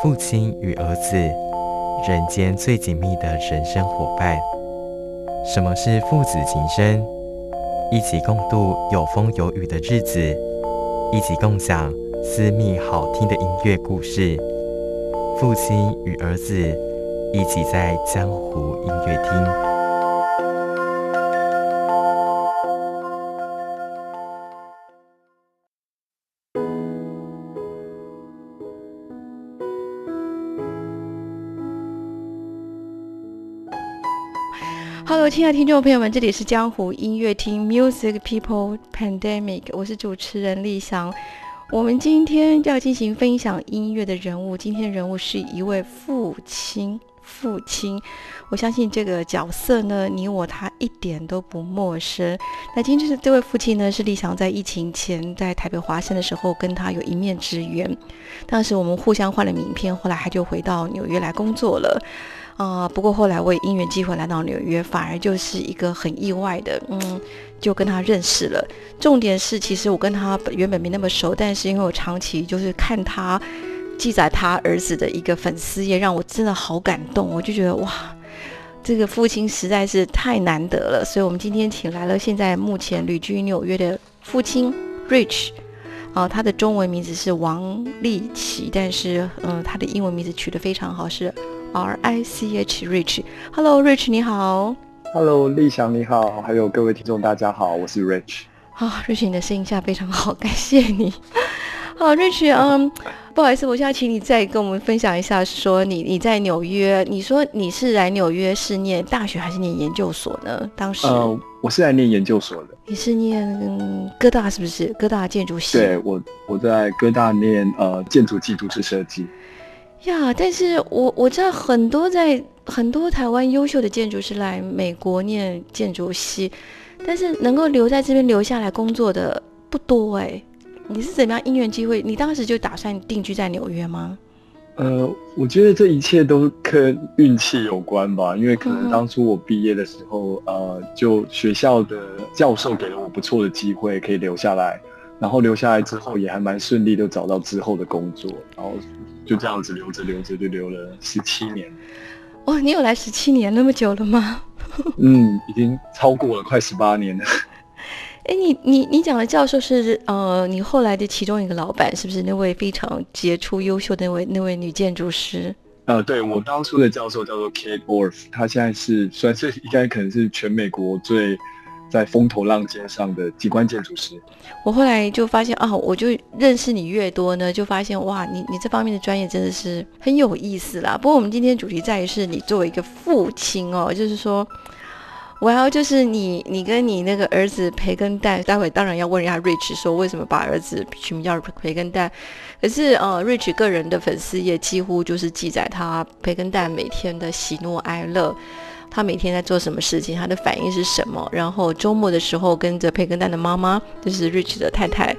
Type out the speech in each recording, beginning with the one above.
父亲与儿子，人间最紧密的人生伙伴。什么是父子情深？一起共度有风有雨的日子，一起共享私密好听的音乐故事。父亲与儿子，一起在江湖音乐厅。亲爱的听众朋友们，这里是江湖音乐厅 Music People Pandemic，我是主持人立翔。我们今天要进行分享音乐的人物，今天人物是一位父亲。父亲，我相信这个角色呢，你我他一点都不陌生。那今天是这位父亲呢，是立翔在疫情前在台北华山的时候跟他有一面之缘。当时我们互相换了名片，后来他就回到纽约来工作了。啊，不过后来我也因缘机会来到纽约，反而就是一个很意外的，嗯，就跟他认识了。重点是，其实我跟他原本没那么熟，但是因为我长期就是看他记载他儿子的一个粉丝页，让我真的好感动。我就觉得哇，这个父亲实在是太难得了。所以我们今天请来了现在目前旅居纽约的父亲 Rich，啊，他的中文名字是王立奇，但是嗯，他的英文名字取得非常好，是。R I C H Rich，Hello Rich，你好。Hello，立翔你好，还有各位听众大家好，我是 Rich。啊，Rich，你的声音下非常好，感谢你。好，Rich，嗯，不好意思，我现在请你再跟我们分享一下，说你你在纽约，你说你是来纽约是念大学还是念研究所呢？当时，呃，我是来念研究所的。你是念嗯哥大是不是？哥大建筑系。对，我我在哥大念呃建筑基础设计。呀，但是我我知道很多在很多台湾优秀的建筑师来美国念建筑系，但是能够留在这边留下来工作的不多哎。你是怎么样因缘机会？你当时就打算定居在纽约吗？呃，我觉得这一切都跟运气有关吧，因为可能当初我毕业的时候，呃，就学校的教授给了我不错的机会，可以留下来，然后留下来之后也还蛮顺利，就找到之后的工作，然后。就这样子留着留着就留了十七年，哇！你有来十七年那么久了吗？嗯，已经超过了快十八年了。哎，你你你讲的教授是呃，你后来的其中一个老板是不是那位非常杰出优秀的那位那位女建筑师？呃，对我当初的教授叫做 Kate Orff，她现在是算是应该可能是全美国最。在风头浪尖上的机关建筑师，我后来就发现啊，我就认识你越多呢，就发现哇，你你这方面的专业真的是很有意思啦。不过我们今天主题在于是你作为一个父亲哦，就是说，我要就是你你跟你那个儿子培根蛋，待会当然要问一下 Rich 说为什么把儿子取名叫培根蛋，可是呃，Rich 个人的粉丝页几乎就是记载他培根蛋每天的喜怒哀乐。他每天在做什么事情？他的反应是什么？然后周末的时候跟着培根蛋的妈妈，就是 Rich 的太太，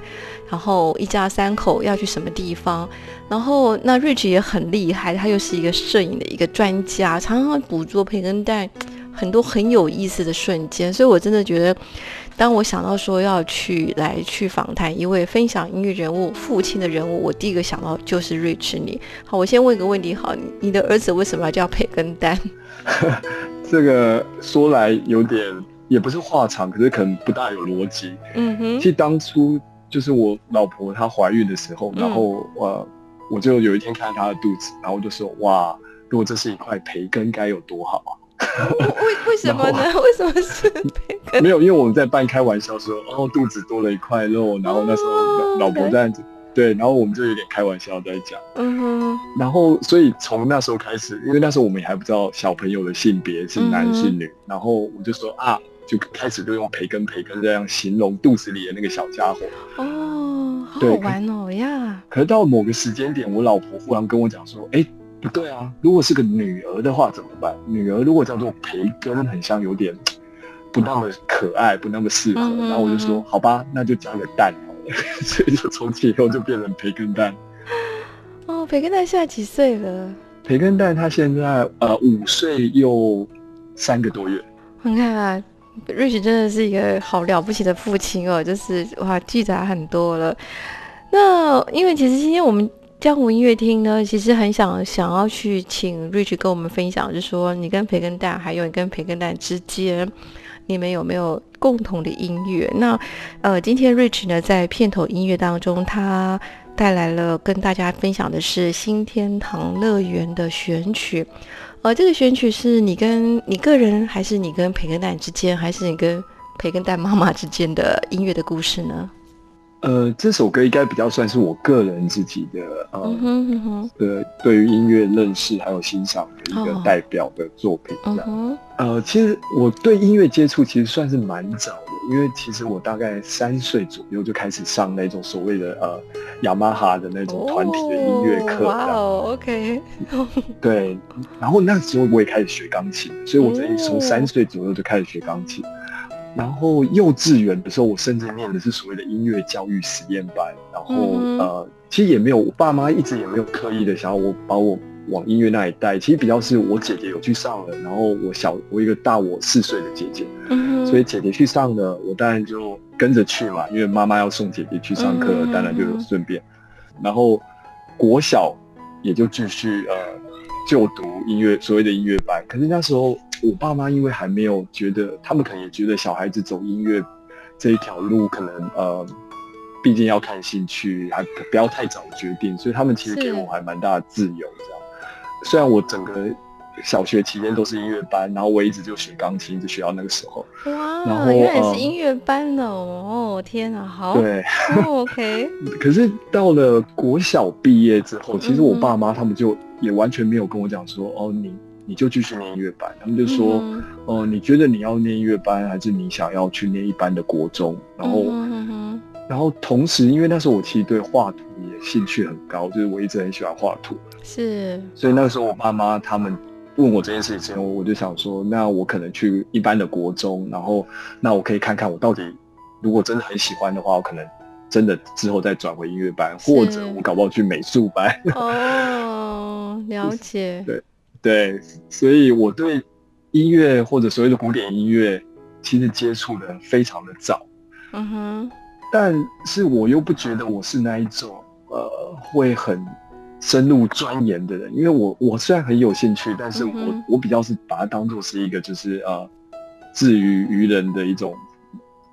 然后一家三口要去什么地方？然后那 Rich 也很厉害，他又是一个摄影的一个专家，常常捕捉培根蛋很多很有意思的瞬间。所以我真的觉得，当我想到说要去来去访谈一位分享音乐人物父亲的人物，我第一个想到就是 Rich 你。好，我先问一个问题，好，你的儿子为什么要叫培根丹？这个说来有点也不是话长，可是可能不大有逻辑。嗯哼，其实当初就是我老婆她怀孕的时候，然后我我就有一天看她的肚子，然后我就说哇，如果这是一块培根该有多好啊！为为什么呢？为什么是培根？没有，因为我们在半开玩笑说，哦，肚子多了一块肉，然后那时候老婆在。对，然后我们就有点开玩笑在讲，嗯哼，然后所以从那时候开始，因为那时候我们也还不知道小朋友的性别是男是女，然后我就说啊，就开始就用培根培根这样形容肚子里的那个小家伙。哦，好好玩哦呀！可是到某个时间点，我老婆忽然跟我讲说：“哎，不对啊，如果是个女儿的话怎么办？女儿如果叫做培根，很像有点不那么可爱，不那么适合。”然后我就说：“好吧，那就加个蛋好了。” 所以就从此以后就变成培根蛋。哦，培根蛋现在几岁了？培根蛋他现在呃五岁又三个多月。你看啊。Rich 真的是一个好了不起的父亲哦，就是哇，记载很多了。那因为其实今天我们江湖音乐厅呢，其实很想想要去请 Rich 跟我们分享，就是说你跟培根蛋，还有你跟培根蛋之间，你们有没有共同的音乐？那呃，今天 Rich 呢，在片头音乐当中，他带来了跟大家分享的是新天堂乐园的选曲。呃，这个选曲是你跟你个人，还是你跟培根蛋之间，还是你跟培根蛋妈妈之间的音乐的故事呢？呃，这首歌应该比较算是我个人自己的呃的对于音乐认识还有欣赏的一个代表的作品。嗯呃，其实我对音乐接触其实算是蛮早的，因为其实我大概三岁左右就开始上那种所谓的呃雅马哈的那种团体的音乐课。哇哦，OK。对，然后那时候我也开始学钢琴，所以我等于从三岁左右就开始学钢琴。然后幼稚园的时候，我甚至念的是所谓的音乐教育实验班。然后呃，其实也没有，我爸妈一直也没有刻意的想要我把我往音乐那里带。其实比较是我姐姐有去上了，然后我小我一个大我四岁的姐姐，所以姐姐去上了，我当然就跟着去嘛，因为妈妈要送姐姐去上课，当然就顺便。然后国小也就继续呃就读音乐所谓的音乐班，可是那时候。我爸妈因为还没有觉得，他们可能也觉得小孩子走音乐这一条路，可能呃，毕竟要看兴趣，还不要太早决定，所以他们其实给我还蛮大的自由。这样，虽然我整个小学期间都是音乐班，然后我一直就学钢琴，一直学到那个时候。哇，然后原来是音乐班的哦！天啊，好。对，OK。可是到了国小毕业之后，其实我爸妈他们就也完全没有跟我讲说，哦，你。你就继续念音乐班，他们就说，哦，你觉得你要念音乐班，还是你想要去念一般的国中？然后，然后同时，因为那时候我其实对画图也兴趣很高，就是我一直很喜欢画图。是。所以那个时候，我爸妈他们问我这件事情之后，我就想说，那我可能去一般的国中，然后那我可以看看我到底，如果真的很喜欢的话，我可能真的之后再转回音乐班，或者我搞不好去美术班。哦，了解。对。对，所以我对音乐或者所谓的古典音乐，其实接触的非常的早。嗯哼，但是我又不觉得我是那一种呃会很深入钻研的人，因为我我虽然很有兴趣，但是我我比较是把它当做是一个就是呃至于愚人的一种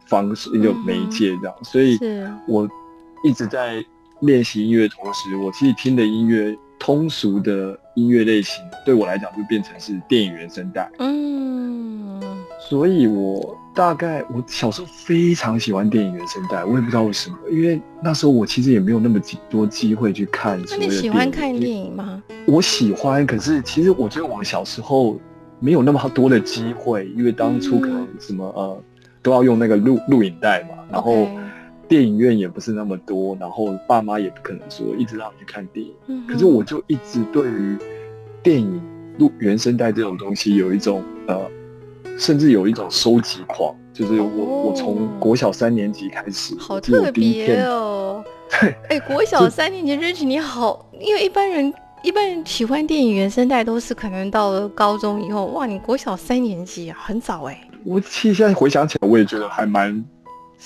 方式一种媒介这样，所以我一直在练习音乐同时，我其实听的音乐。通俗的音乐类型对我来讲就变成是电影原声带，嗯，所以我大概我小时候非常喜欢电影原声带，我也不知道为什么，因为那时候我其实也没有那么多机会去看。那你喜欢看电影吗？我喜欢，可是其实我觉得我们小时候没有那么多的机会，因为当初可能什么呃都要用那个录录影带嘛，然后。电影院也不是那么多，然后爸妈也不可能说一直让你去看电影。可是我就一直对于电影录原声带这种东西有一种呃，甚至有一种收集狂，就是我我从国小三年级开始，好特别哦。对，哎，国小三年级认识你好，因为一般人一般人喜欢电影原声带都是可能到了高中以后，哇，你国小三年级啊，很早哎。我其实现在回想起来，我也觉得还蛮。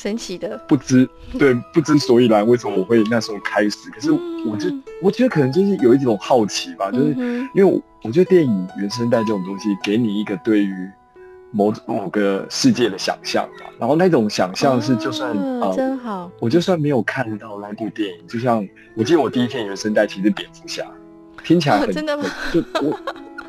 神奇的，不知对不知所以然，为什么我会那时候开始？可是我就我觉得可能就是有一种好奇吧，就是因为我觉得电影原声带这种东西，给你一个对于某某个世界的想象嘛。然后那种想象是，就算啊，真好，我就算没有看到那部电影，就像我记得我第一片原声带其实蝙蝠侠，听起来很真的吗？就我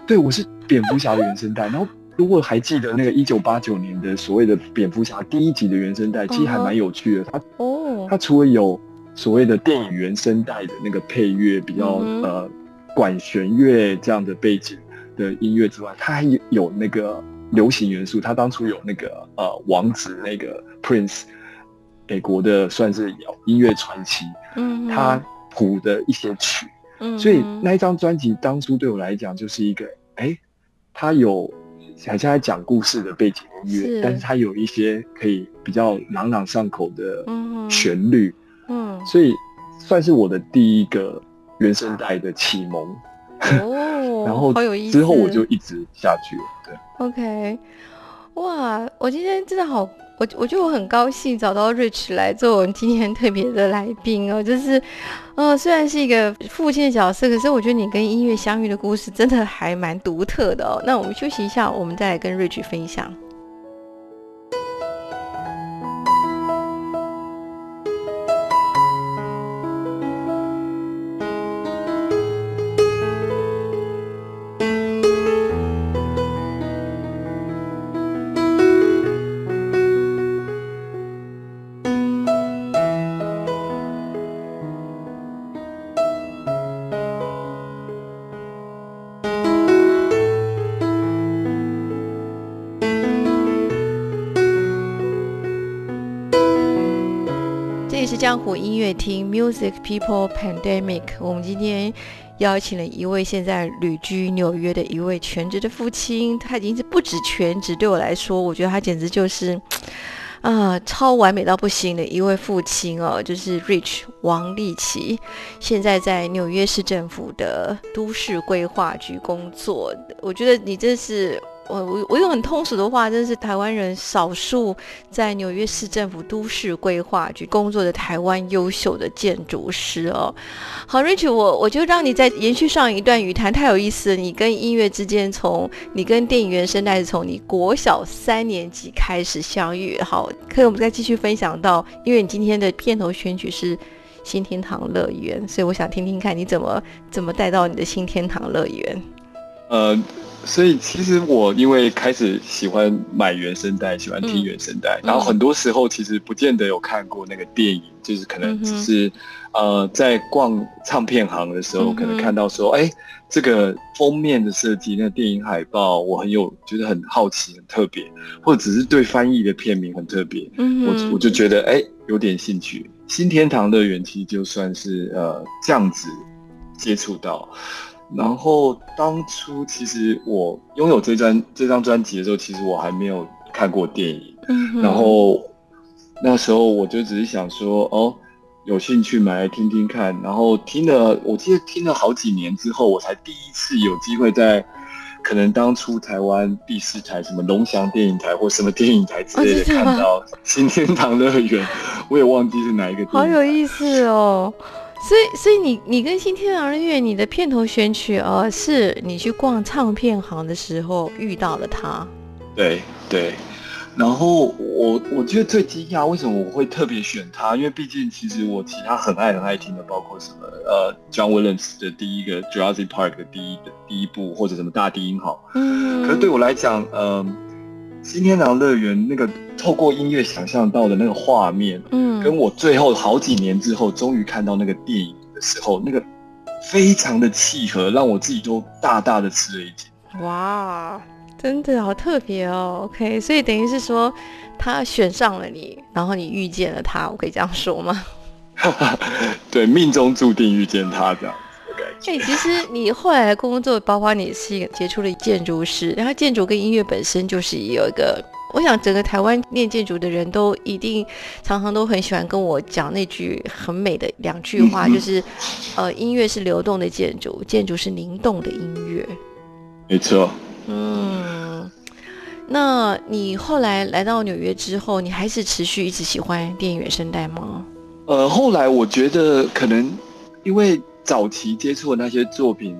对我是蝙蝠侠的原声带，然后。如果还记得那个一九八九年的所谓的蝙蝠侠第一集的原声带，其实还蛮有趣的。它哦，它除了有所谓的电影原声带的那个配乐，比较呃管弦乐这样的背景的音乐之外，它还有那个流行元素。它当初有那个呃王子那个 Prince 美国的算是音乐传奇，嗯，他谱的一些曲，嗯，所以那一张专辑当初对我来讲就是一个，哎，它有好像在讲故事的背景音是。乐，但是它有一些可以比较朗朗上口的嗯旋律，嗯，所以算是我的第一个原声带的启蒙。哦，然后之后我就一直下去了，对。OK，哇，我今天真的好，我我觉得我很高兴找到 Rich 来做我们今天特别的来宾哦，就是，呃，虽然是一个父亲的角色，可是我觉得你跟音乐相遇的故事真的还蛮独特的哦。那我们休息一下，我们再来跟 Rich 分享。江湖音乐厅 Music People Pandemic。我们今天邀请了一位现在旅居纽约的一位全职的父亲，他已经是不止全职，对我来说，我觉得他简直就是啊、超完美到不行的一位父亲哦，就是 Rich 王立奇，现在在纽约市政府的都市规划局工作。我觉得你真是。我我我用很通俗的话，真是台湾人少数在纽约市政府都市规划局工作的台湾优秀的建筑师哦。好，Rich，我我就让你再延续上一段语谈，太有意思了。你跟音乐之间从，你跟电影原声带是从你国小三年级开始相遇。好，可以我们再继续分享到，因为你今天的片头选曲是。新天堂乐园，所以我想听听看你怎么怎么带到你的新天堂乐园。呃，所以其实我因为开始喜欢买原声带，喜欢听原声带，嗯。然后很多时候其实不见得有看过那个电影，就是可能只是、呃在逛唱片行的时候，嗯可能看到说，哎，这个封面的设计，那个电影海报，我很有觉得很好奇，很特别，或者只是对翻译的片名很特别，嗯我我就觉得哎有点兴趣。新天堂乐园其实就算是呃这样子接触到，然后当初其实我拥有这张这张专辑的时候，其实我还没有看过电影，嗯然后那时候我就只是想说哦。有兴趣买来听听看，然后听了，我记得听了好几年之后，我才第一次有机会在可能当初台湾第四台什么龙翔电影台或什么电影台之类的哦看到新天堂乐园，我也忘记是哪一个电影台。好有意思哦。所以，所以你你跟新天堂乐园，你的片头选曲哦，是你去逛唱片行的时候遇到了他。对对，然后我我觉得最惊讶，为什么我会特别选他？因为毕竟其实我其他很爱很爱听的，包括什么呃，John Williams 的第一个 Jurassic Park 的第一的第一部，或者什么大地音好。嗯，可是对我来讲，呃，新天堂乐园那个透过音乐想象到的那个画面，嗯，跟我最后好几年之后终于看到那个电影的时候，那个非常的契合，让我自己都大大的吃了一惊。哇，真的好特别哦。OK，所以等于是说他选上了你，然后你遇见了他，我可以这样说吗？对，命中注定遇见他这样 哎、其实你后来的工作，包括你是一个杰出的建筑师，然后建筑跟音乐本身就是有一个，我想整个台湾念建筑的人都一定常常都很喜欢跟我讲那句很美的两句话，嗯 就是呃，音乐是流动的建筑，建筑是灵动的音乐。没错，嗯，那你后来来到纽约之后，你还是持续一直喜欢电影原声带吗？呃，后来我觉得可能因为早期接触的那些作品，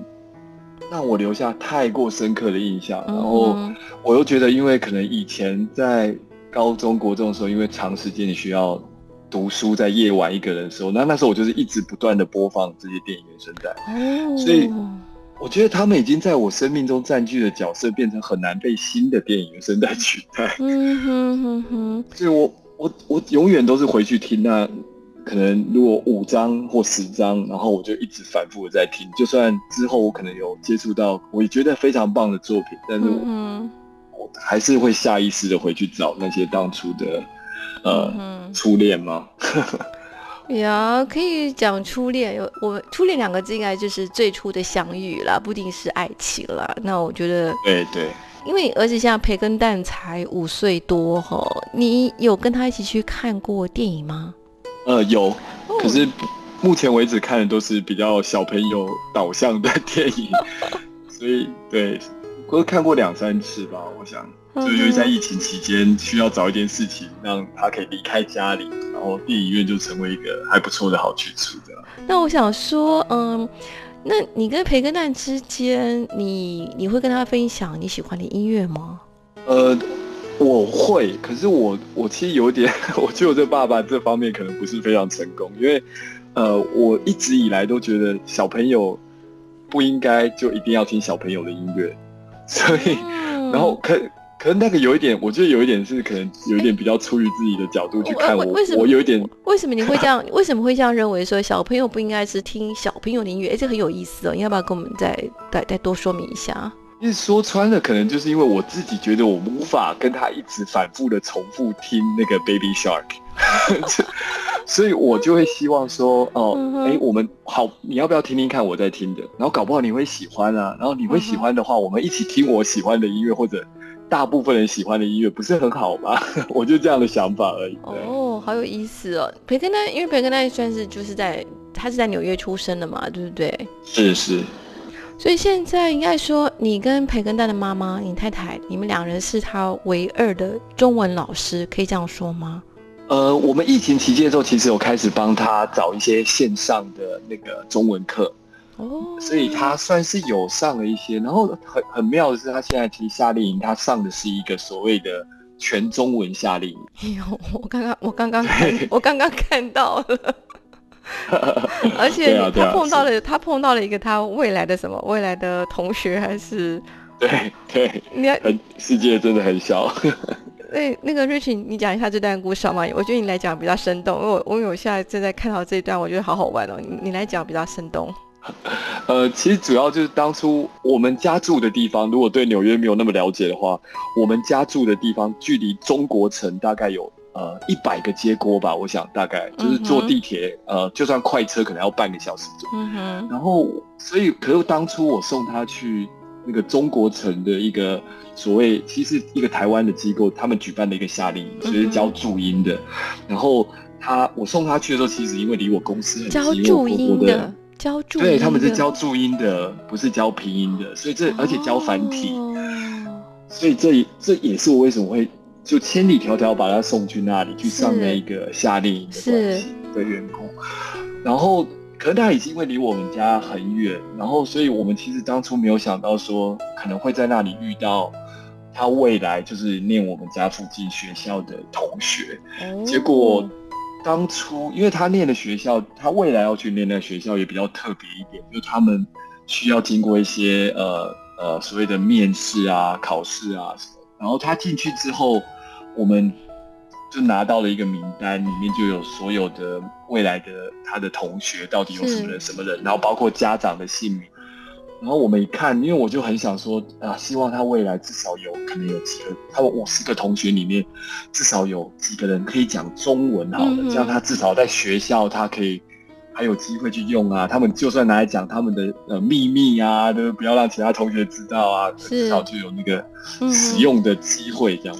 让我留下太过深刻的印象，然后嗯。我又觉得，因为可能以前在高中国中的时候，因为长时间你需要读书，在夜晚一个人的时候，那那时候我就是一直不断的播放这些电影原声带，哦，所以我觉得他们已经在我生命中占据的角色，变成很难被新的电影原声带取代。嗯哼哼哼，所以我我我永远都是回去听那，可能如果五张或十张，然后我就一直反复的在听，就算之后我可能有接触到我也觉得非常棒的作品，但是我,、嗯我还是会下意识的回去找那些当初的呃嗯初恋吗？呀，可以讲初恋，有我初恋两个字应该就是最初的相遇啦，不一定是爱情啦。那我觉得，对对，因为你儿子现在培根蛋才五岁多哈，你有跟他一起去看过电影吗？呃有，哦可是目前为止看的都是比较小朋友导向的电影，所以对，我都看过两三次吧，我想。就嗯因为在疫情期间，需要找一件事情让他可以离开家里，然后电影院就成为一个还不错的好去处的。那我想说，嗯，那你跟培根蛋之间，你你会跟他分享你喜欢的音乐吗？呃，我会，可是我我其实有点，我觉得我这爸爸这方面可能不是非常成功，因为呃，我一直以来都觉得小朋友不应该就一定要听小朋友的音乐，所以嗯然后可。可是那个有一点，我觉得有一点是可能有一点比较出于自己的角度去看我为为什，么我有一点为什么你会这样？为什么会这样认为说小朋友不应该是听小朋友的音乐？哎，这很有意思哦，你要不要跟我们再再再多说明一下？因为说穿了，可能就是因为我自己觉得我无法跟他一直反复的重复听那个 Baby Shark，所以我就会希望说，哦哎、我们好，你要不要听听看我在听的？然后搞不好你会喜欢啊，然后你会喜欢的话，我们一起听我喜欢的音乐，或者大部分人喜欢的音乐，不是很好吗？我就这样的想法而已。哦，好有意思哦。培根呢，因为培根蛋算是就是在他是在纽约出生的嘛，对不对？是是，所以现在应该说，你跟培根蛋的妈妈，你太太，你们两人是他唯二的中文老师，可以这样说吗？呃，我们疫情期间的时候，其实有开始帮他找一些线上的那个中文课。哦，所以他算是有上了一些，然后很很妙的是，他现在其实夏令营他上的是一个所谓的全中文夏令营，哎呦，我刚刚我刚刚看我刚刚看到了，而且他碰到了他碰到了一个他未来的什么未来的同学还是对对，你很世界真的很小。那那个 Rich，你讲一下这段故事好吗？我觉得你来讲比较生动，因为我因为我现在正在看到这一段，我觉得好好玩哦。你你来讲比较生动。呃，其实主要就是当初我们家住的地方，如果对纽约没有那么了解的话，我们家住的地方距离中国城大概有呃一百个街锅吧，我想大概就是坐地铁，呃，就算快车可能要半个小时左右。然后，所以，可是当初我送他去那个中国城的一个所谓，其实一个台湾的机构，他们举办的一个夏令营，嗯所以是教注音的。然后他，我送他去的时候，其实因为离我公司很近，我注音我的，教注音，对，他们是教注音的，不是教拼音的，所以这而且教繁体，哦。所以这这也是我为什么会就千里迢迢把他送去那里去上那一个夏令营的是关系的员工。然后，可能他已经因为离我们家很远，然后所以我们其实当初没有想到说可能会在那里遇到他未来就是念我们家附近学校的同学。哦结果当初因为他念的学校，他未来要去念的学校也比较特别一点，就是他们需要经过一些呃呃所谓的面试啊、考试啊什么。然后他进去之后，我们就拿到了一个名单，里面就有所有的未来的他的同学到底有什么人、什么人，然后包括家长的姓名。然后我们一看，因为我就很想说啊，希望他未来至少有可能有几个，他们五十个同学里面，至少有几个人可以讲中文好了，这样他至少在学校他可以还有机会去用啊。他们就算拿来讲他们的呃秘密啊，都不要让其他同学知道啊，至少就有那个使用的机会这样。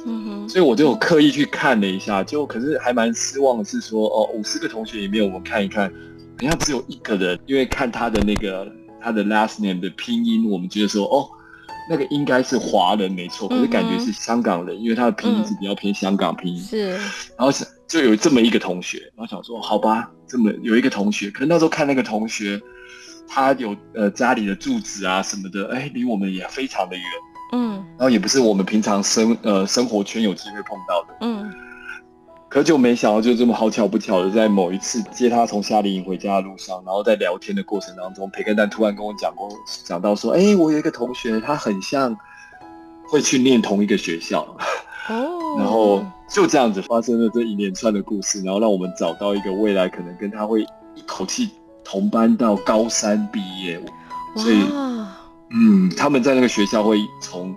所以我就有刻意去看了一下，就可是还蛮失望的是说，哦，五十个同学里面，我们看一看，好像只有一个人，因为看他的那个他的 last name 的拼音，我们觉得说，哦，那个应该是华人没错，可是感觉是香港人，因为他的拼音是比较偏香港拼音，是。然后是就有这么一个同学，然后想说，好吧，这么有一个同学，可是那时候看那个同学，他有呃家里的住址啊什么的，哎，离我们也非常的远。嗯。然后也不是我们平常生呃生活圈有机会碰到的，嗯可就没想到就这么好巧不巧的，在某一次接他从夏令营回家的路上，然后在聊天的过程当中，培根蛋突然跟我讲过，讲到说，哎，我有一个同学，他很像会去念同一个学校，哦，然后就这样子发生了这一连串的故事，然后让我们找到一个未来可能跟他会一口气同班到高三毕业，所以，嗯，他们在那个学校会从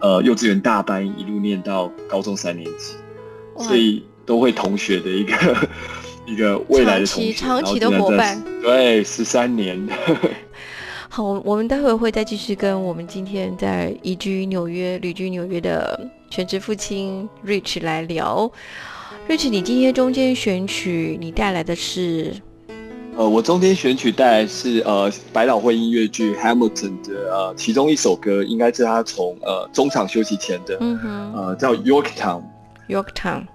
呃幼稚园大班一路念到高中三年级，所以都会同学的一个 一个未来的长期长期的伙伴。对，十三年。好，我们待会儿会再继续跟我们今天在移居纽约、旅居纽约的全职父亲 Rich 来聊。Rich，你今天中间选曲，你带来的是呃，我中间选曲带来是呃百老汇音乐剧《Hamilton》的呃其中一首歌，应该是他从呃中场休息前的，嗯哼呃叫 Yorktown。Yorktown。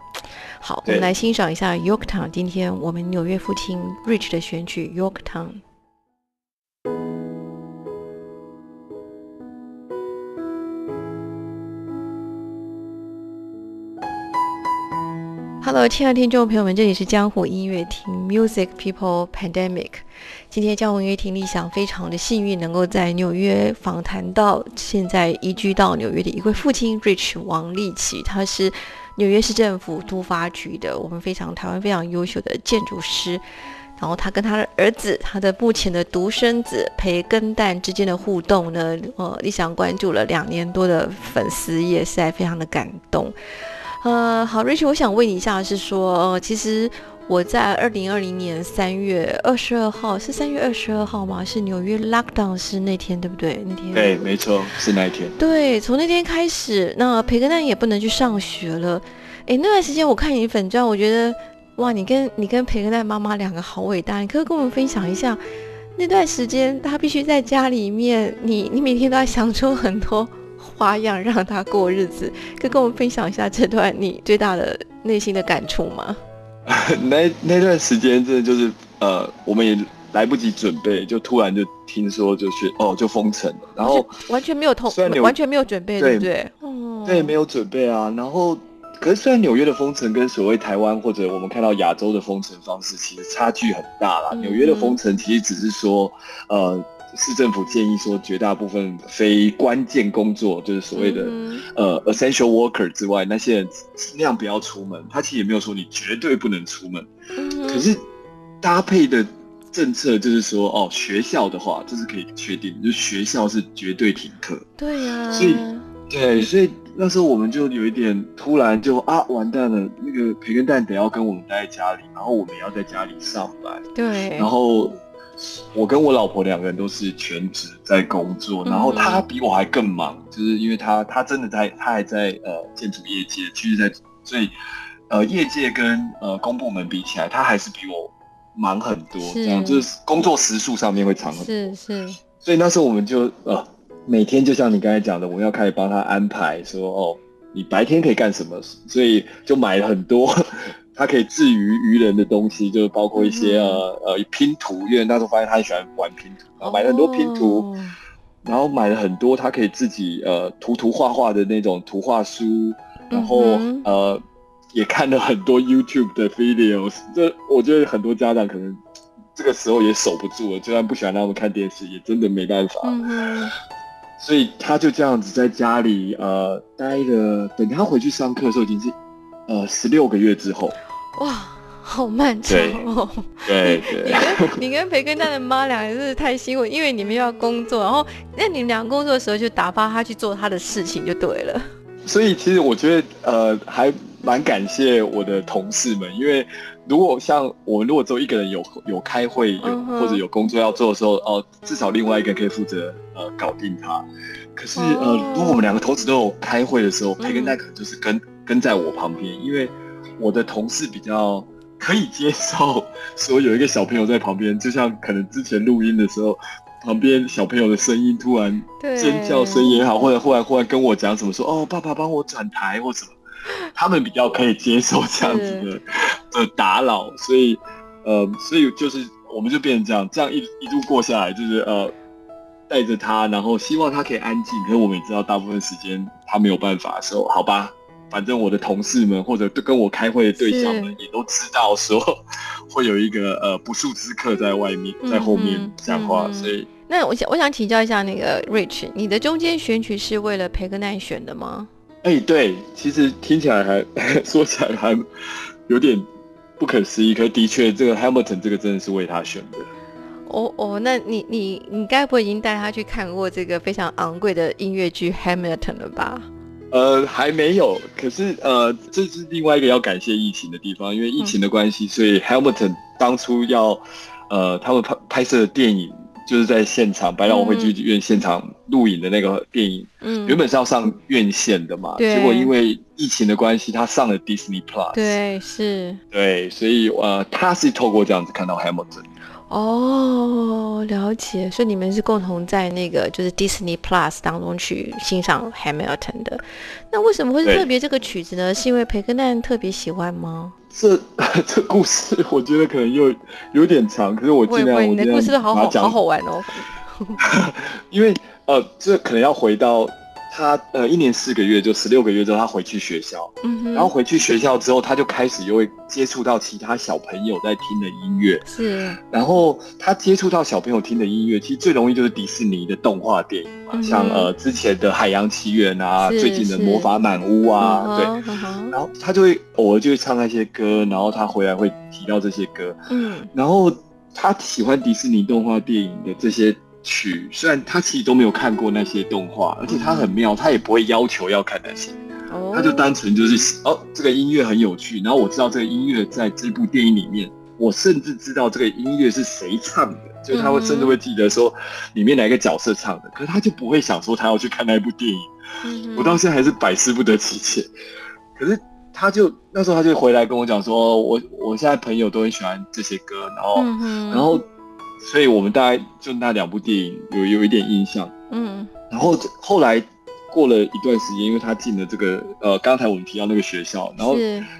好，我们来欣赏一下 Yorktown。今天我们纽约父亲 Rich 的选曲 Yorktown。Hello，亲爱的听众朋友们，这里是江湖音乐厅 Music People Pandemic。今天江湖音乐厅理想非常的幸运，能够在纽约访谈到现在移居到纽约的一位父亲 Rich 王立奇，他是纽约市政府都发局的，我们非常台湾非常优秀的建筑师。然后他跟他的儿子，他的目前的独生子培根蛋之间的互动呢，呃，理想关注了两年多的粉丝也是在非常的感动。呃，好，Rich，我想问你一下，是说，呃，其实我在二零二零年三月二十二号，是三月二十二号吗？是纽约 lockdown 是那天对不对？那天对，没错，是那一天。对，从那天开始，那培根蛋也不能去上学了。哎，那段时间我看你粉钻，我觉得哇，你跟你跟培根蛋妈妈两个好伟大，你可以跟我们分享一下那段时间，他必须在家里面，你你每天都要想出很多花样让他过日子，可以跟我们分享一下这段你最大的内心的感触吗？那那段时间真的就是呃，我们也来不及准备，就突然就听说就是哦就封城了，然后完全没有通虽然，纽完全没有准备，对对不对？嗯，对没有准备啊，然后可是虽然纽约的封城跟所谓台湾或者我们看到亚洲的封城方式其实差距很大啦，嗯纽约的封城其实只是说呃。市政府建议说，绝大部分非关键工作，就是所谓的、嗯呃 essential worker 之外，那些人尽量不要出门。他其实也没有说你绝对不能出门，嗯可是搭配的政策就是说，哦，学校的话，这是可以确定，就是学校是绝对停课。对呀、所以对，所以那时候我们就有一点突然就啊，完蛋了，那个培根蛋得要跟我们待在家里，然后我们也要在家里上班，对，然后我跟我老婆两个人都是全职在工作，然后她比我还更忙，就是因为她她真的在她还在呃建筑业界，其实在所以呃业界跟呃公部门比起来，她还是比我忙很多，这样就是工作时数上面会长很多。是是，所以那时候我们就呃每天就像你刚才讲的，我们要开始帮他安排说哦，你白天可以干什么，所以就买了很多他可以治于愚人的东西，就是包括一些、嗯呃呃拼图，因为那时候发现他很喜欢玩拼图，然后买了很多拼图，哦然后买了很多他可以自己呃涂涂画画的那种图画书，然后、嗯呃也看了很多 YouTube 的 videos，这我觉得很多家长可能这个时候也守不住了，就算不喜欢让他们看电视，也真的没办法。嗯，所以他就这样子在家里呃待了，等他回去上课的时候已经是呃十六个月之后。哇，好漫长哦！对你对，跟你跟培根蛋的妈俩真是太辛苦，因为你们要工作，然后那你们俩工作的时候就打发他去做他的事情就对了。所以其实我觉得呃还蛮感谢我的同事们，因为如果像我们如果只有一个人有有开会有、或者有工作要做的时候，哦、至少另外一个人可以负责呃搞定他。可是、呃哦，如果我们两个同时都有开会的时候，嗯培根蛋可能就是跟跟在我旁边，因为我的同事比较可以接受 说有一个小朋友在旁边，就像可能之前录音的时候。旁边小朋友的声音突然尖叫声也好，或者忽然忽然跟我讲什么说哦，爸爸帮我转台或什么，他们比较可以接受这样子的的打扰，所以呃，所以就是我们就变成这样，这样一一路过下来，就是呃带着他，然后希望他可以安静，可是我们也知道大部分时间他没有办法的时候，好吧。反正我的同事们或者跟我开会的对象们也都知道说会有一个呃不速之客在外面在后面讲话，所以那我想我想请教一下那个 Rich，你的中间选曲是为了培根奈选的吗？哎、对，其实听起来还 说起来还有点不可思议，可的确，这个 Hamilton 这个真的是为他选的。哦哦，那你你你该不会已经带他去看过这个非常昂贵的音乐剧《Hamilton》了吧？呃，还没有，可是呃，这是另外一个要感谢疫情的地方，因为疫情的关系，所以 Hamilton 当初要呃他们拍拍摄的电影。就是在现场百老汇剧院现场录影的那个电影，嗯，原本是要上院线的嘛，结果因为疫情的关系，他上了 Disney Plus，对，是，对，所以呃，他是透过这样子看到 Hamilton。哦，了解，所以你们是共同在那个就是 Disney Plus 当中去欣赏 Hamilton 的。那为什么会是特别这个曲子呢？是因为培根蛋特别喜欢吗？这 这故事我觉得可能又有点长，可是我尽量我你的故事都好好好好玩哦。因为呃，这可能要回到。他呃，一年四个月，就十六个月之后，他回去学校，嗯，然后回去学校之后，他就开始又会接触到其他小朋友在听的音乐，是。然后他接触到小朋友听的音乐，其实最容易就是迪士尼的动画电影嘛，像呃之前的《海洋奇缘》啊，最近的《魔法满屋》啊，对。然后他就会偶尔就会唱那些歌，然后他回来会提到这些歌，嗯。然后他喜欢迪士尼动画电影的这些。曲虽然他其实都没有看过那些动画，而且他很妙，他也不会要求要看那些，他就单纯就是哦，这个音乐很有趣，然后我知道这个音乐在这部电影里面，我甚至知道这个音乐是谁唱的，就他会甚至会记得说里面哪个角色唱的，可是他就不会想说他要去看那一部电影，我到现在还是百思不得其解。可是他就那时候他就回来跟我讲说，我我现在朋友都很喜欢这些歌，然后然后。所以我们大概就那两部电影有有一点印象，嗯，然后后来过了一段时间，因为他进了这个呃，刚才我们提到那个学校，然后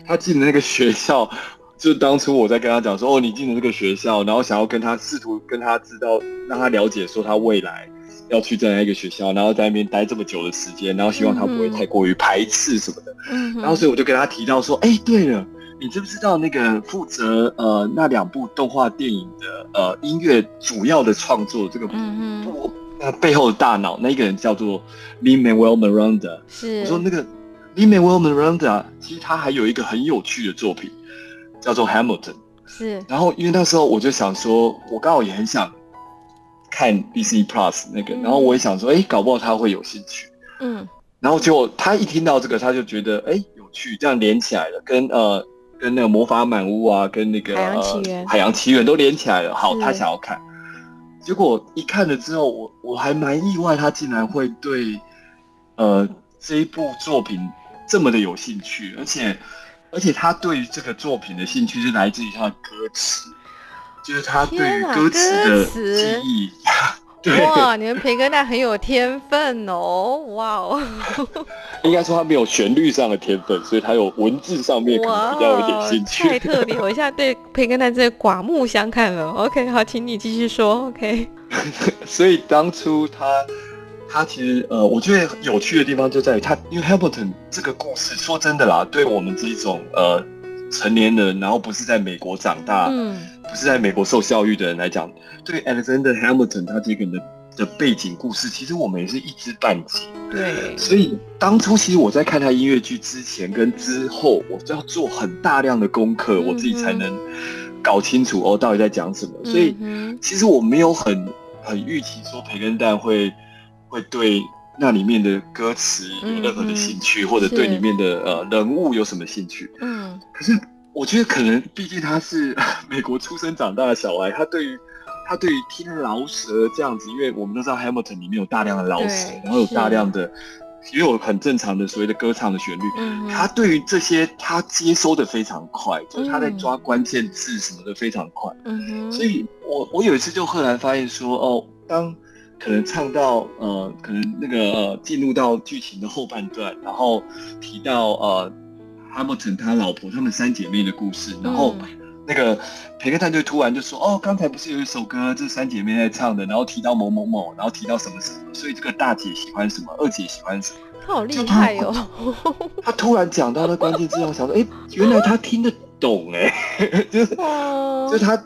他进了那个学校，就当初我在跟他讲说，哦，你进了这个学校，然后想要跟他试图跟他知道，让他了解说他未来要去这样一个学校，然后在那边待这么久的时间，然后希望他不会太过于排斥什么的，嗯，然后所以我就跟他提到说，哎，对了。你知不知道那个负责呃那两部动画电影的呃音乐主要的创作这个部那背后的大脑那一个人叫做 Lin Manuel Miranda。是我说那个 Lin Manuel Miranda 其实他还有一个很有趣的作品叫做 Hamilton。是。然后因为那时候我就想说，我刚好也很想看 DC Plus 那个，然后我也想说，哎，搞不好他会有兴趣。嗯。然后结果他一听到这个，他就觉得哎有趣，这样连起来了，跟呃。跟那个魔法满屋啊，跟那个海洋奇缘、海洋奇缘都连起来了。好，他想要看，结果一看了之后，我我还蛮意外，他竟然会对呃这一部作品这么的有兴趣，而且而且他对于这个作品的兴趣是来自于他的歌词，就是他对于歌词的记忆。哇，你们培根蛋很有天分哦！哇哦，应该说他没有旋律上的天分，所以他有文字上面可能比较有点兴趣。太特别，我一下对培根蛋真的刮目相看了。OK，好，请你继续说。OK，所以当初他他其实呃，我觉得有趣的地方就在于他，因为 Hamilton 这个故事，说真的啦，对我们这一种呃成年人，然后不是在美国长大。嗯。不是在美国受教育的人来讲，对 Alexander Hamilton 他这个人的的背景故事，其实我们也是一知半解。对，所以当初其实我在看他音乐剧之前跟之后，我就要做很大量的功课，我自己才能搞清楚哦到底在讲什么。所以其实我没有很很预期说培根蛋会会对那里面的歌词有任何的兴趣，或者对里面的呃人物有什么兴趣。嗯，可是。我觉得可能，毕竟他是 美国出生长大的小孩，他对于他对于听饶舌这样子，因为我们都知道 Hamilton 里面有大量的饶舌，然后有大量的也有很正常的所谓的歌唱的旋律，他对于这些他接收的非常快，就是他在抓关键字什么的非常快。嗯所以我我有一次就赫然发现说，哦，当可能唱到呃，可能那个呃进入到剧情的后半段，然后提到呃。Hamilton 他老婆他们三姐妹的故事，然后那个培根探队突然就说：“哦，刚才不是有一首歌，这三姐妹在唱的，然后提到某某某，然后提到什么什么，所以这个大姐喜欢什么，二姐喜欢什么。”他好厉害哦！他突然讲到那关键字，我想说：“哎，原来他听得懂哎，就是就他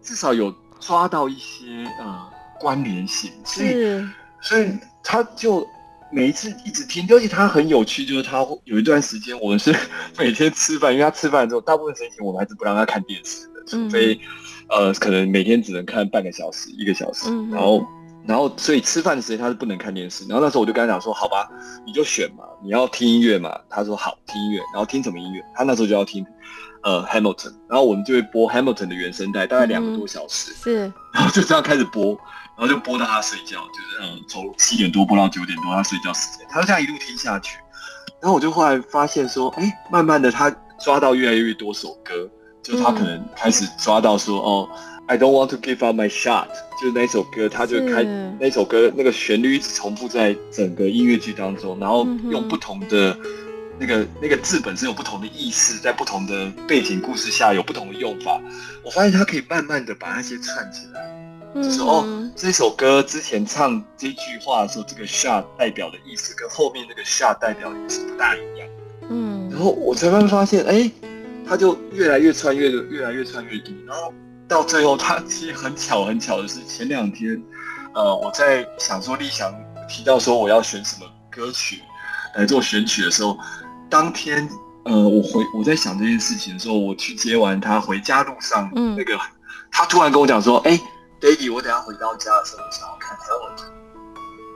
至少有抓到一些呃关联性，所以所以他就。”每一次一直听，而且他很有趣，就是他有一段时间，我们是 每天吃饭，因为他吃饭之后，大部分时间我们还是不让他看电视的，除非呃，可能每天只能看半个小时、一个小时。然后，然后所以吃饭的时间他是不能看电视。然后那时候我就跟他讲说，好吧，你就选嘛，你要听音乐嘛。他说好，听音乐。然后听什么音乐？他那时候就要听呃 Hamilton，然后我们就会播 Hamilton 的原声带，大概两个多小时。是，然后就这样开始播，然后就播到他睡觉，就是嗯从七点多播到九点多他睡觉时间，他就这样一路听下去。然后我就后来发现说，哎，慢慢的他抓到越来越多首歌，就他可能开始抓到说，哦，I don't want to give up my shot，就是那首歌，他就开那首歌那个旋律一直重复在整个音乐剧当中，然后用不同的那个那个字本身有不同的意思，在不同的背景故事下有不同的用法。我发现他可以慢慢的把那些串起来。就是哦，这首歌之前唱这句话的时候，这个 shot 代表的意思跟后面那个 shot 代表的意思不大一样。嗯，然后我才慢慢发现，哎，他就越来越穿越的，越来越穿越低，然后到最后，他其实很巧很巧的是，前两天，呃，我在想说立翔提到说我要选什么歌曲来做选曲的时候，当天，呃，我回我在想这件事情的时候，我去接完他回家路上，嗯，那个他突然跟我讲说，哎。Baby，我等下回到家的时候，想要看 Hamilton。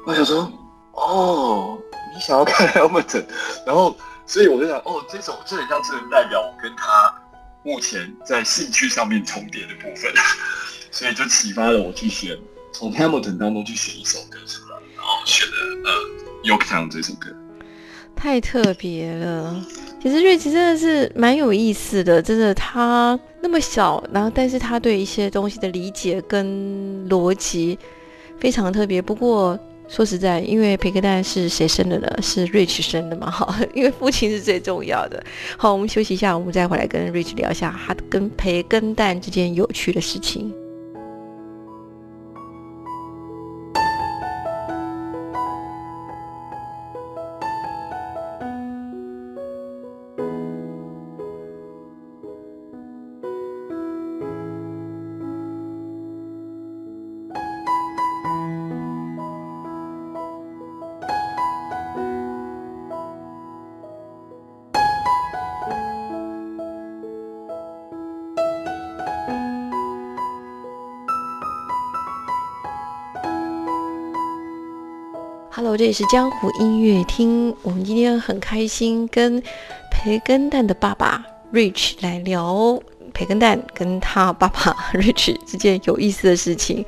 我想说，哦，你想要看 Hamilton，然后，所以我就想，哦，这首这很像是代表我跟他目前在兴趣上面重叠的部分，所以就启发了我去选从 Hamilton 当中去选一首歌出来，然后选了呃《Yorktown》这首歌。太特别了。其实瑞奇真的是蛮有意思的，真的他那么小，然后但是他对一些东西的理解跟逻辑非常特别。不过说实在，因为培根蛋是谁生的呢？是瑞奇生的嘛？哈，因为父亲是最重要的。好，我们休息一下，我们再回来跟瑞奇聊一下他跟培根蛋之间有趣的事情。这里是江湖音乐厅。我们今天很开心跟培根蛋的爸爸 Rich 来聊培根蛋跟他爸爸 Rich 之间有意思的事情。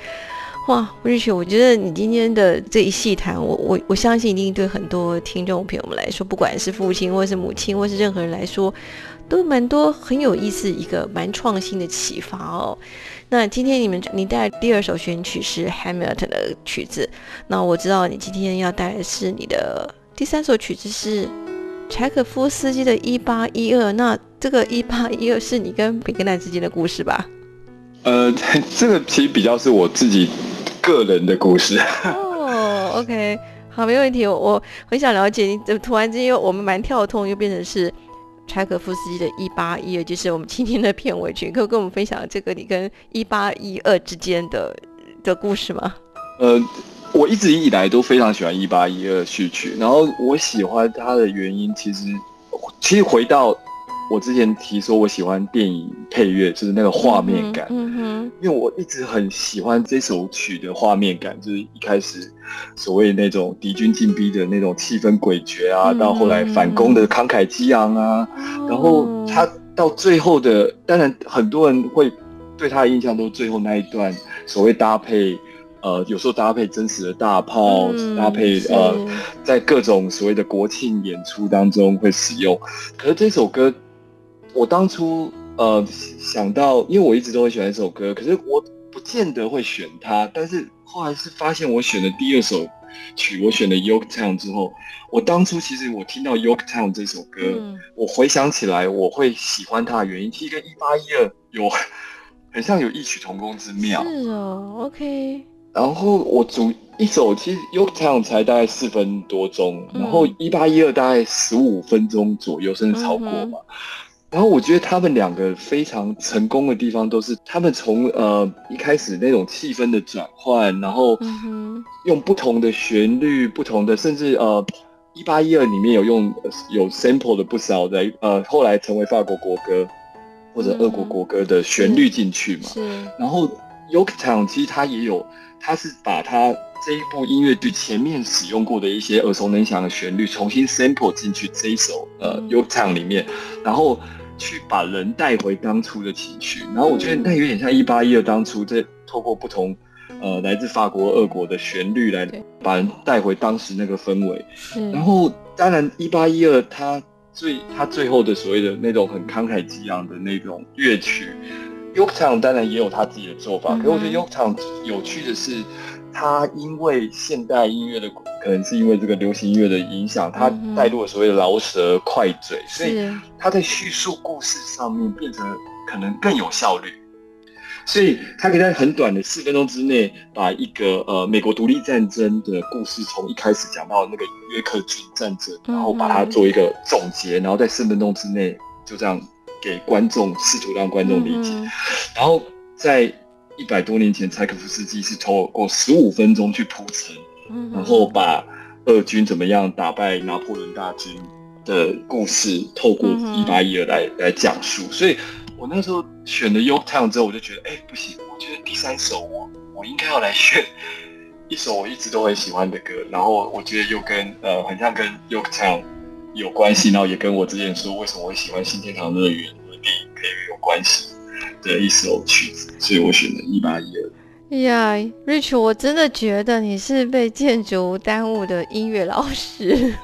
哇，Rich，我觉得你今天的这一细谈，我我我相信一定对很多听众朋友们来说，不管是父亲或是母亲或是任何人来说，都蛮多很有意思，一个蛮创新的启发哦。那今天你们你带第二首选曲是 Hamilton 的曲子，那我知道你今天要带的是你的第三首曲子是柴可夫斯基的《一八一二》，那这个《一八一二》是你跟培根奈之间的故事吧？呃，这个其实比较是我自己个人的故事。哦，OK，好，没问题。我很想了解你，怎么突然之间我们蛮跳痛，又变成是。柴可夫斯基的《一八一二》就是我们今天的片尾曲，可以跟我们分享这个你跟《一八一二》之间的的故事吗？呃，我一直以来都非常喜欢《一八一二》序曲，然后我喜欢它的原因，其实其实回到。我之前提说，我喜欢电影配乐，就是那个画面感。嗯哼，因为我一直很喜欢这首曲的画面感，就是一开始所谓那种敌军进逼的那种气氛诡谲啊，到后来反攻的慷慨激昂啊，然后他到最后的，当然很多人会对他的印象都最后那一段所谓搭配，呃，有时候搭配真实的大炮，搭配呃，在各种所谓的国庆演出当中会使用。可是这首歌。我当初呃想到，因为我一直都很喜欢这首歌，可是我不见得会选它。但是后来是发现，我选的第二首曲，我选了《Yorktown》之后，我当初其实我听到《Yorktown》这首歌，我回想起来，我会喜欢它的原因，其实跟《一八一二》有很像，有异曲同工之妙。是哦，OK。然后我主一首，其实《Yorktown》才大概四分多钟，然后《一八一二》大概十五分钟左右，甚至超过嘛。然后我觉得他们两个非常成功的地方，都是他们从呃一开始那种气氛的转换，然后用不同的旋律、不同的，甚至呃一八一二里面有用有 sample 的不少的呃后来成为法国国歌或者俄国国歌的旋律进去嘛。是。然后 Yorktown 其实他也有，他是把他这一部音乐剧前面使用过的一些耳熟能详的旋律重新 sample 进去这一首呃 Yorktown 里面，然后去把人带回当初的情绪。然后我觉得那有点像一八一二当初这透过不同呃来自法国、俄国的旋律来把人带回当时那个氛围。然后当然一八一二他。最他最后的所谓的那种很慷慨激昂的那种乐曲，Yorktown 当然也有他自己的做法。可是我觉得 Yorktown 有趣的是，他因为现代音乐的，可能是因为这个流行音乐的影响，他带入了所谓的饶舌、快嘴，所以他在叙述故事上面变成可能更有效率。所以他可以在很短的四分钟之内，把一个呃美国独立战争的故事从一开始讲到那个约克郡战争，然后把它做一个总结，然后在四分钟之内就这样给观众试图让观众理解。然后在一百多年前，柴可夫斯基是透过十五分钟去铺陈，然后把俄军怎么样打败拿破仑大军的故事，透过一八一二来来讲述。所以。我那时候选了 Yorktown 之后，我就觉得，哎，不行，我觉得第三首我我应该要来选一首我一直都很喜欢的歌，然后我觉得又跟呃很像跟 Yorktown 有关系，然后也跟我之前说为什么我喜欢新天堂乐园的电影可以有关系的一首曲子，所以我选了一八一二。哎呀，Rich，我真的觉得你是被建筑耽误的音乐老师。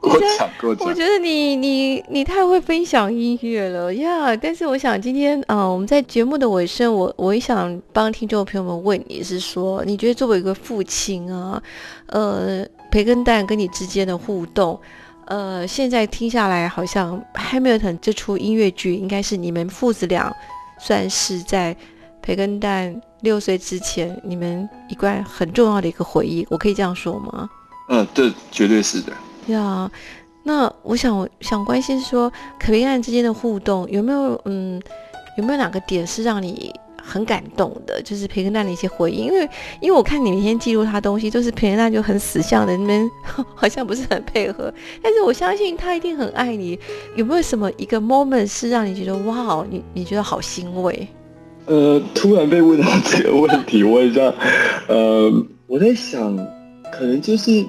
我讲过，我觉得你你你太会分享音乐了呀！但是我想今天啊，我们在节目的尾声，我我也想帮听众朋友们问你是说，你觉得作为一个父亲啊，呃，培根蛋跟你之间的互动，呃，现在听下来好像 Hamilton 这出音乐剧应该是你们父子俩算是在培根蛋。六岁之前，你们一段很重要的一个回忆，我可以这样说吗？嗯，这绝对是的。呀，那我想想关心说，培根蛋之间的互动有没有嗯，有没有哪个点是让你很感动的？就是培根娜的一些回应，因为因为我看你每天记录他东西，就是培根娜就很死相的，那边 好像不是很配合。但是我相信他一定很爱你。有没有什么一个 moment 是让你觉得哇，你你觉得好欣慰？呃，突然被问到这个问题，我也道，呃，我在想，可能就是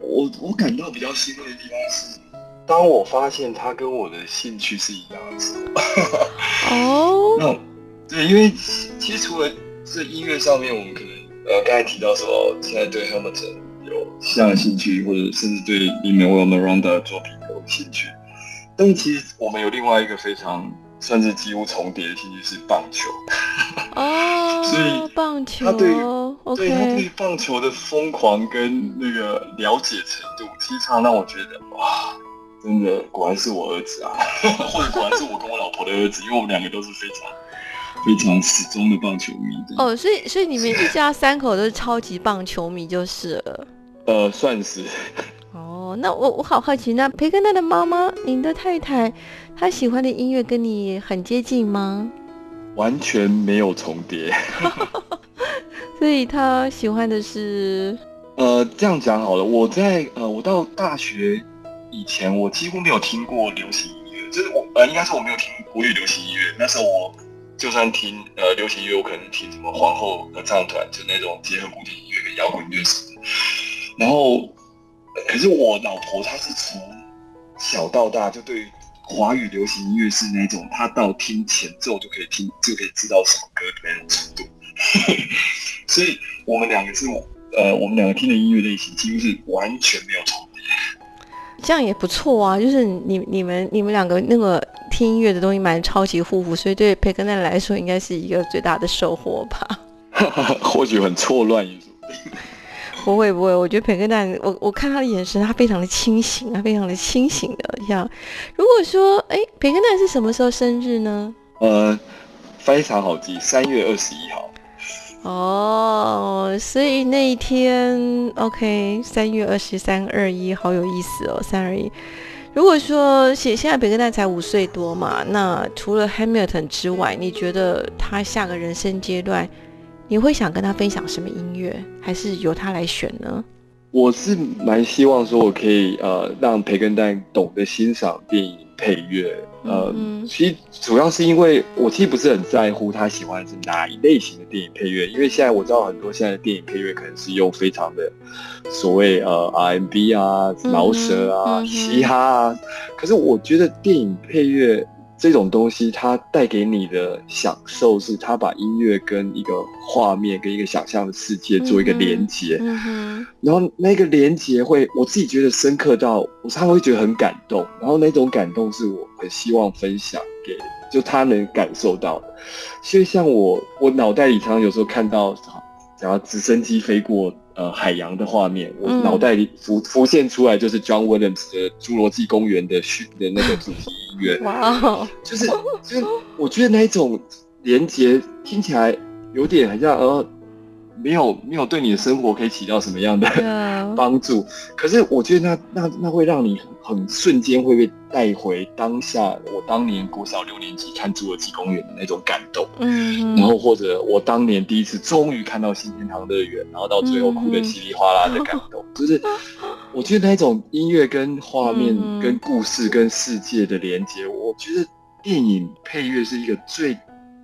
我我感到比较欣慰的地方是，当我发现他跟我的兴趣是一样的时候。哦。那对，因为其实除了这音乐上面，我们可能呃刚才提到说，现在对 Hamilton 有像的兴趣，或者甚至对 Lin-Manuel Miranda 的作品有兴趣，但其实我们有另外一个非常。算是几乎重叠的兴趣是棒球 哦，所以棒球他对对他对棒球的疯狂跟那个了解程度，其实常让我觉得哇，真的果然是我儿子啊，或者果然是我跟我老婆的儿子，因为我们两个都是非常非常始终的棒球迷。哦，所以所以你们一家三口都是超级棒球迷就是了。呃，算是。哦，那我我好好奇，那培根蛋的妈妈，您的太太，她喜欢的音乐跟你很接近吗？完全没有重叠，所以她喜欢的是……呃，这样讲好了，我在呃，我到大学以前，我几乎没有听过流行音乐，就是我呃，应该是我没有听国语流行音乐。那时候我就算听呃流行音乐，我可能听什么皇后合唱团，就那种结合古典音乐跟摇滚乐什么的，然后。可是我老婆她是从小到大就对华语流行音乐是那种，她到听前奏就可以听，就可以知道什么歌的那种程度。所以我们两个是，呃，我们两个听的音乐类型几乎是完全没有重。这样也不错啊，就是你、你们、你们两个那个听音乐的东西蛮超级互补，所以对培根蛋来说应该是一个最大的收获吧。或许很错乱。不会不会，我觉得培根蛋，我我看他的眼神，他非常的清醒啊，非常的清醒的。像如果说，哎，培根蛋是什么时候生日呢？呃，非常好记，三月二十一号。哦，所以那一天，OK，三月二十三二一，好有意思哦，三二一。如果说现现在培根蛋才五岁多嘛，那除了 Hamilton 之外，你觉得他下个人生阶段？你会想跟他分享什么音乐，还是由他来选呢？我是蛮希望说，我可以呃让培根蛋懂得欣赏电影配乐，呃，其实主要是因为我其实不是很在乎他喜欢是哪一类型的电影配乐，因为现在我知道很多现在的电影配乐可能是用非常的所谓呃 RMB 啊、饶舌啊、嘻哈啊，可是我觉得电影配乐。这种东西它带给你的享受是，它把音乐跟一个画面跟一个想象的世界做一个连接，然后那个连接会我自己觉得深刻到，我常常会觉得很感动，然后那种感动是我很希望分享给就他能感受到的，所以像我我脑袋里常常有时候看到，然后直升机飞过。呃，海洋的画面，我脑袋里浮浮现出来就是 John Williams 的《侏罗纪公园》的序的那个主题音乐，哇，就是就是，我觉得那一种连接听起来有点很像呃。没有没有对你的生活可以起到什么样的 帮助，可是我觉得那那那会让你很瞬间会被带回当下我当年国小六年级看《侏罗纪公园》的那种感动，嗯，然后或者我当年第一次终于看到新天堂乐园，然后到最后哭得稀里哗啦的感动，就是我觉得那种音乐跟画面跟故事跟世界的连接，我觉得电影配乐是一个最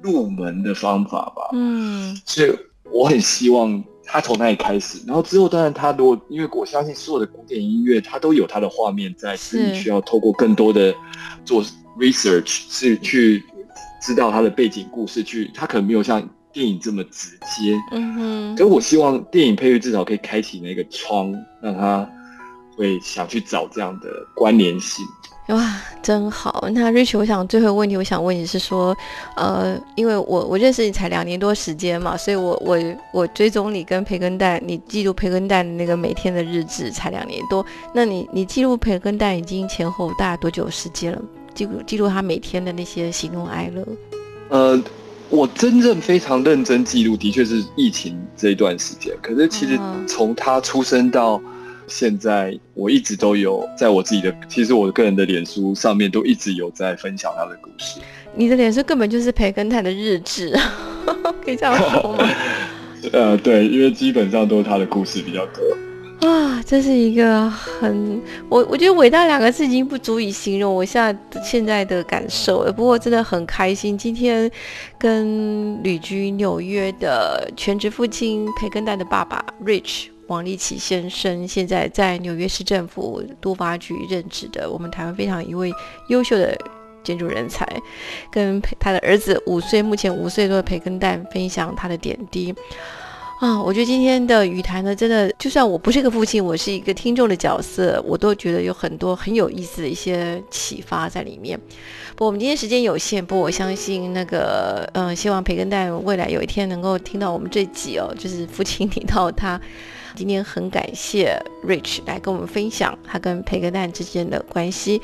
入门的方法吧，嗯，所以。我很希望他从那里开始，然后之后当然他如果因为我相信所有的古典音乐，它都有它的画面在，是你需要透过更多的做 research 是去知道它的背景故事，去它可能没有像电影这么直接。嗯哼，所以我希望电影配乐至少可以开启那个窗，让他会想去找这样的关联性。哇，真好！那 Rich，我想最后问题，我想问你是说，呃，因为我我认识你才两年多时间嘛，所以我我我追踪你跟培根蛋，你记录培根蛋的那个每天的日志才两年多，那你你记录培根蛋已经前后大概多久时间了？记录记录他每天的那些喜怒哀乐？呃，我真正非常认真记录，的确是疫情这一段时间。可是其实从他出生到现在我一直都有在我自己的，其实我个人的脸书上面都一直有在分享他的故事。你的脸书根本就是培根泰的日志，可以这样说吗？呃，对，因为基本上都是他的故事比较多。啊，这是一个很我我觉得伟大两个字已经不足以形容我现在现在的感受了。不过真的很开心，今天跟旅居纽约的全职父亲培根蛋的爸爸 Rich。王立奇先生现在在纽约市政府都发局任职的，我们台湾非常一位优秀的建筑人才，跟他的儿子五岁，目前五岁多的培根蛋分享他的点滴啊！我觉得今天的语谈呢，真的就算我不是个父亲，我是一个听众的角色，我都觉得有很多很有意思的一些启发在里面。不，我们今天时间有限，不，我相信那个，嗯，希望培根蛋未来有一天能够听到我们这集哦，就是父亲提到他。今天很感谢 Rich 来跟我们分享他跟培根蛋之间的关系。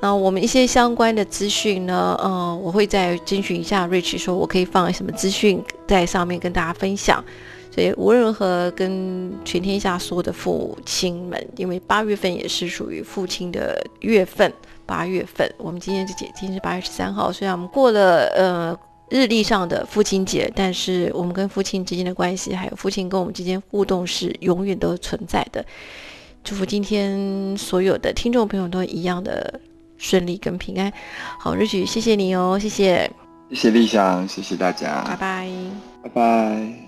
那我们一些相关的资讯呢，嗯，我会再征询一下 Rich，说我可以放什么资讯在上面跟大家分享。所以无论如何，跟全天下所有的父亲们，因为八月份也是属于父亲的月份，八月份我们今天这节今天是八月十三号，虽然我们过了呃。日历上的父亲节，但是我们跟父亲之间的关系，还有父亲跟我们之间互动是永远都存在的。祝福今天所有的听众朋友都一样的顺利跟平安。好，日曲，谢谢你哦，谢谢，谢谢立翔，谢谢大家，拜拜，拜拜。